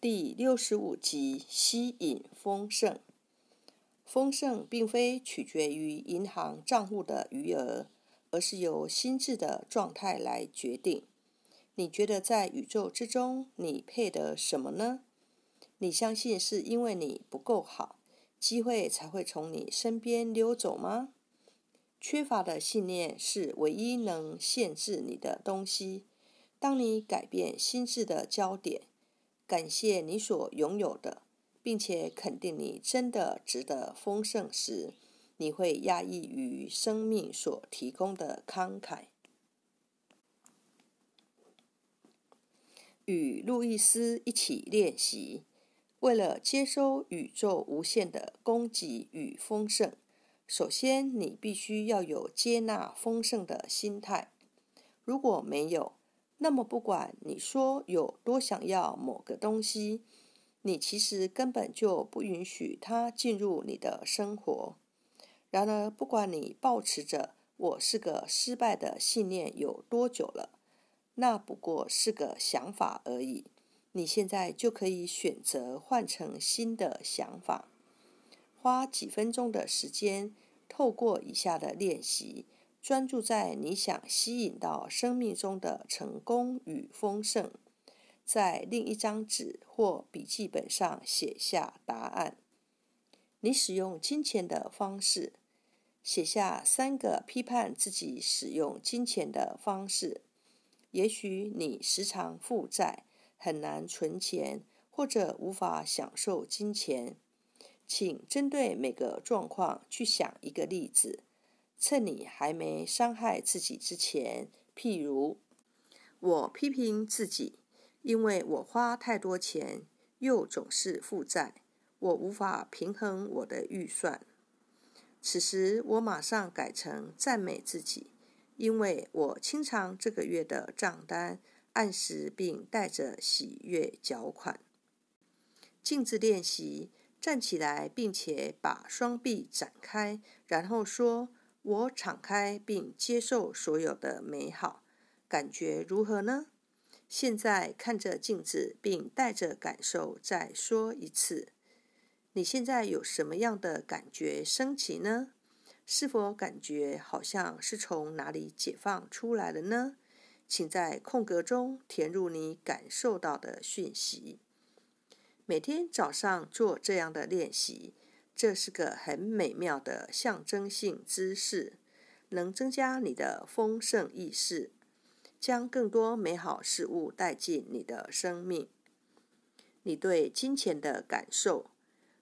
第六十五集：吸引丰盛。丰盛并非取决于银行账户的余额，而是由心智的状态来决定。你觉得在宇宙之中，你配得什么呢？你相信是因为你不够好，机会才会从你身边溜走吗？缺乏的信念是唯一能限制你的东西。当你改变心智的焦点。感谢你所拥有的，并且肯定你真的值得丰盛时，你会压抑于生命所提供的慷慨。与路易斯一起练习，为了接收宇宙无限的供给与丰盛，首先你必须要有接纳丰盛的心态。如果没有，那么，不管你说有多想要某个东西，你其实根本就不允许它进入你的生活。然而，不管你抱持着“我是个失败的”信念有多久了，那不过是个想法而已。你现在就可以选择换成新的想法。花几分钟的时间，透过以下的练习。专注在你想吸引到生命中的成功与丰盛，在另一张纸或笔记本上写下答案。你使用金钱的方式，写下三个批判自己使用金钱的方式。也许你时常负债，很难存钱，或者无法享受金钱。请针对每个状况去想一个例子。趁你还没伤害自己之前，譬如我批评自己，因为我花太多钱，又总是负债，我无法平衡我的预算。此时，我马上改成赞美自己，因为我清偿这个月的账单，按时并带着喜悦缴款。镜子练习，站起来，并且把双臂展开，然后说。我敞开并接受所有的美好，感觉如何呢？现在看着镜子，并带着感受再说一次。你现在有什么样的感觉升起呢？是否感觉好像是从哪里解放出来了呢？请在空格中填入你感受到的讯息。每天早上做这样的练习。这是个很美妙的象征性姿势，能增加你的丰盛意识，将更多美好事物带进你的生命。你对金钱的感受，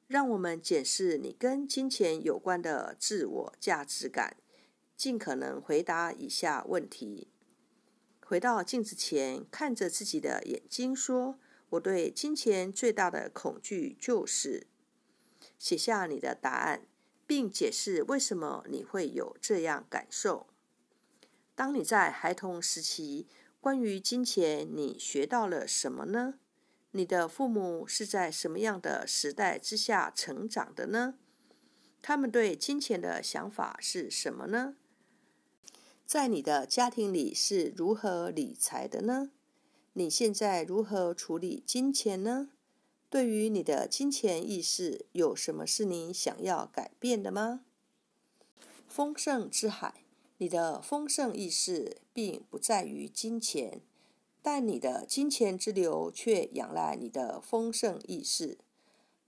让我们检视你跟金钱有关的自我价值感，尽可能回答以下问题：回到镜子前，看着自己的眼睛，说：“我对金钱最大的恐惧就是。”写下你的答案，并解释为什么你会有这样感受。当你在孩童时期，关于金钱，你学到了什么呢？你的父母是在什么样的时代之下成长的呢？他们对金钱的想法是什么呢？在你的家庭里是如何理财的呢？你现在如何处理金钱呢？对于你的金钱意识，有什么是你想要改变的吗？丰盛之海，你的丰盛意识并不在于金钱，但你的金钱之流却仰赖你的丰盛意识。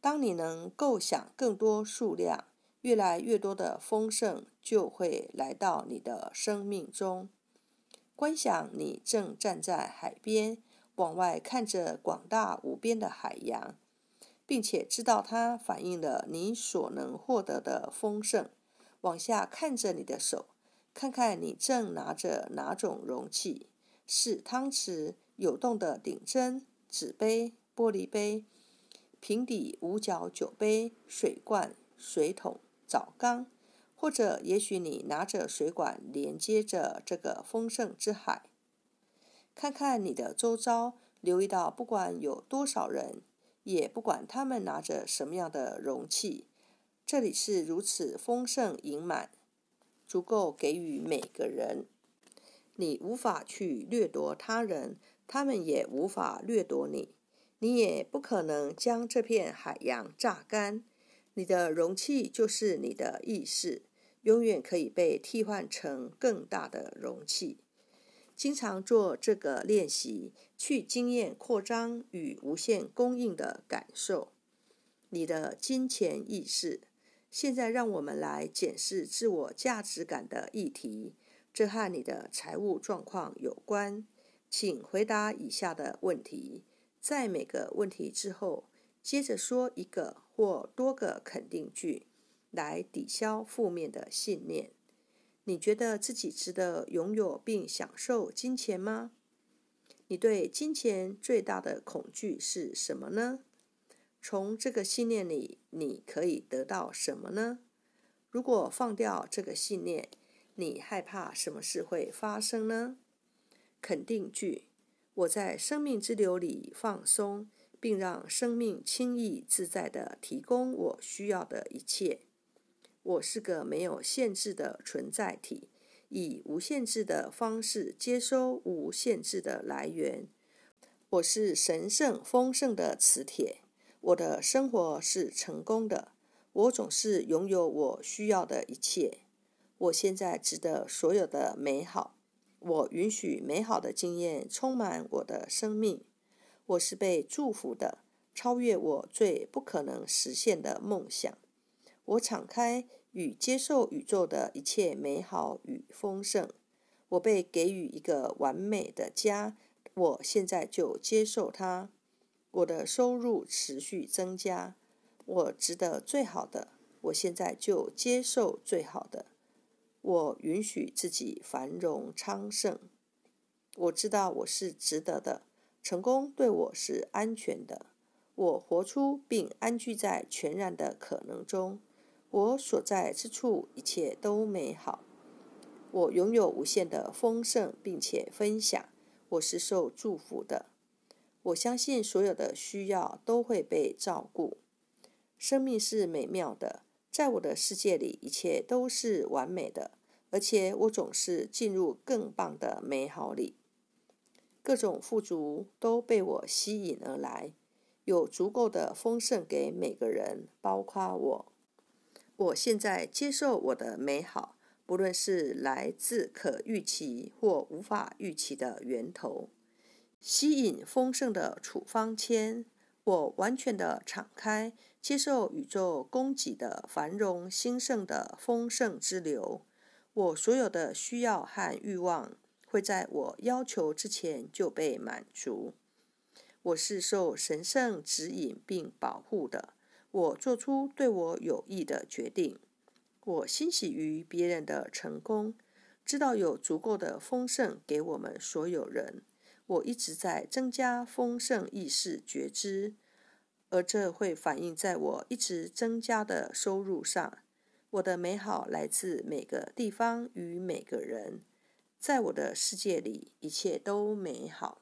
当你能构想更多数量、越来越多的丰盛，就会来到你的生命中。观想你正站在海边。往外看着广大无边的海洋，并且知道它反映了你所能获得的丰盛。往下看着你的手，看看你正拿着哪种容器：是汤匙、有洞的顶针、纸杯、玻璃杯、平底五角酒杯、水罐、水桶、澡缸，或者也许你拿着水管连接着这个丰盛之海。看看你的周遭，留意到不管有多少人，也不管他们拿着什么样的容器，这里是如此丰盛盈满，足够给予每个人。你无法去掠夺他人，他们也无法掠夺你。你也不可能将这片海洋榨干。你的容器就是你的意识，永远可以被替换成更大的容器。经常做这个练习，去经验扩张与无限供应的感受。你的金钱意识。现在，让我们来检视自我价值感的议题。这和你的财务状况有关。请回答以下的问题，在每个问题之后，接着说一个或多个肯定句，来抵消负面的信念。你觉得自己值得拥有并享受金钱吗？你对金钱最大的恐惧是什么呢？从这个信念里，你可以得到什么呢？如果放掉这个信念，你害怕什么事会发生呢？肯定句：我在生命之流里放松，并让生命轻易自在地提供我需要的一切。我是个没有限制的存在体，以无限制的方式接收无限制的来源。我是神圣丰盛的磁铁。我的生活是成功的，我总是拥有我需要的一切。我现在值得所有的美好，我允许美好的经验充满我的生命。我是被祝福的，超越我最不可能实现的梦想。我敞开与接受宇宙的一切美好与丰盛。我被给予一个完美的家，我现在就接受它。我的收入持续增加，我值得最好的，我现在就接受最好的。我允许自己繁荣昌盛，我知道我是值得的，成功对我是安全的。我活出并安居在全然的可能中，我所在之处一切都美好。我拥有无限的丰盛，并且分享，我是受祝福的。我相信所有的需要都会被照顾。生命是美妙的，在我的世界里，一切都是完美的，而且我总是进入更棒的美好里。各种富足都被我吸引而来，有足够的丰盛给每个人，包括我。我现在接受我的美好，不论是来自可预期或无法预期的源头。吸引丰盛的处方签，我完全的敞开，接受宇宙供给的繁荣兴盛的丰盛之流。我所有的需要和欲望会在我要求之前就被满足。我是受神圣指引并保护的。我做出对我有益的决定。我欣喜于别人的成功，知道有足够的丰盛给我们所有人。我一直在增加丰盛意识觉知，而这会反映在我一直增加的收入上。我的美好来自每个地方与每个人，在我的世界里，一切都美好。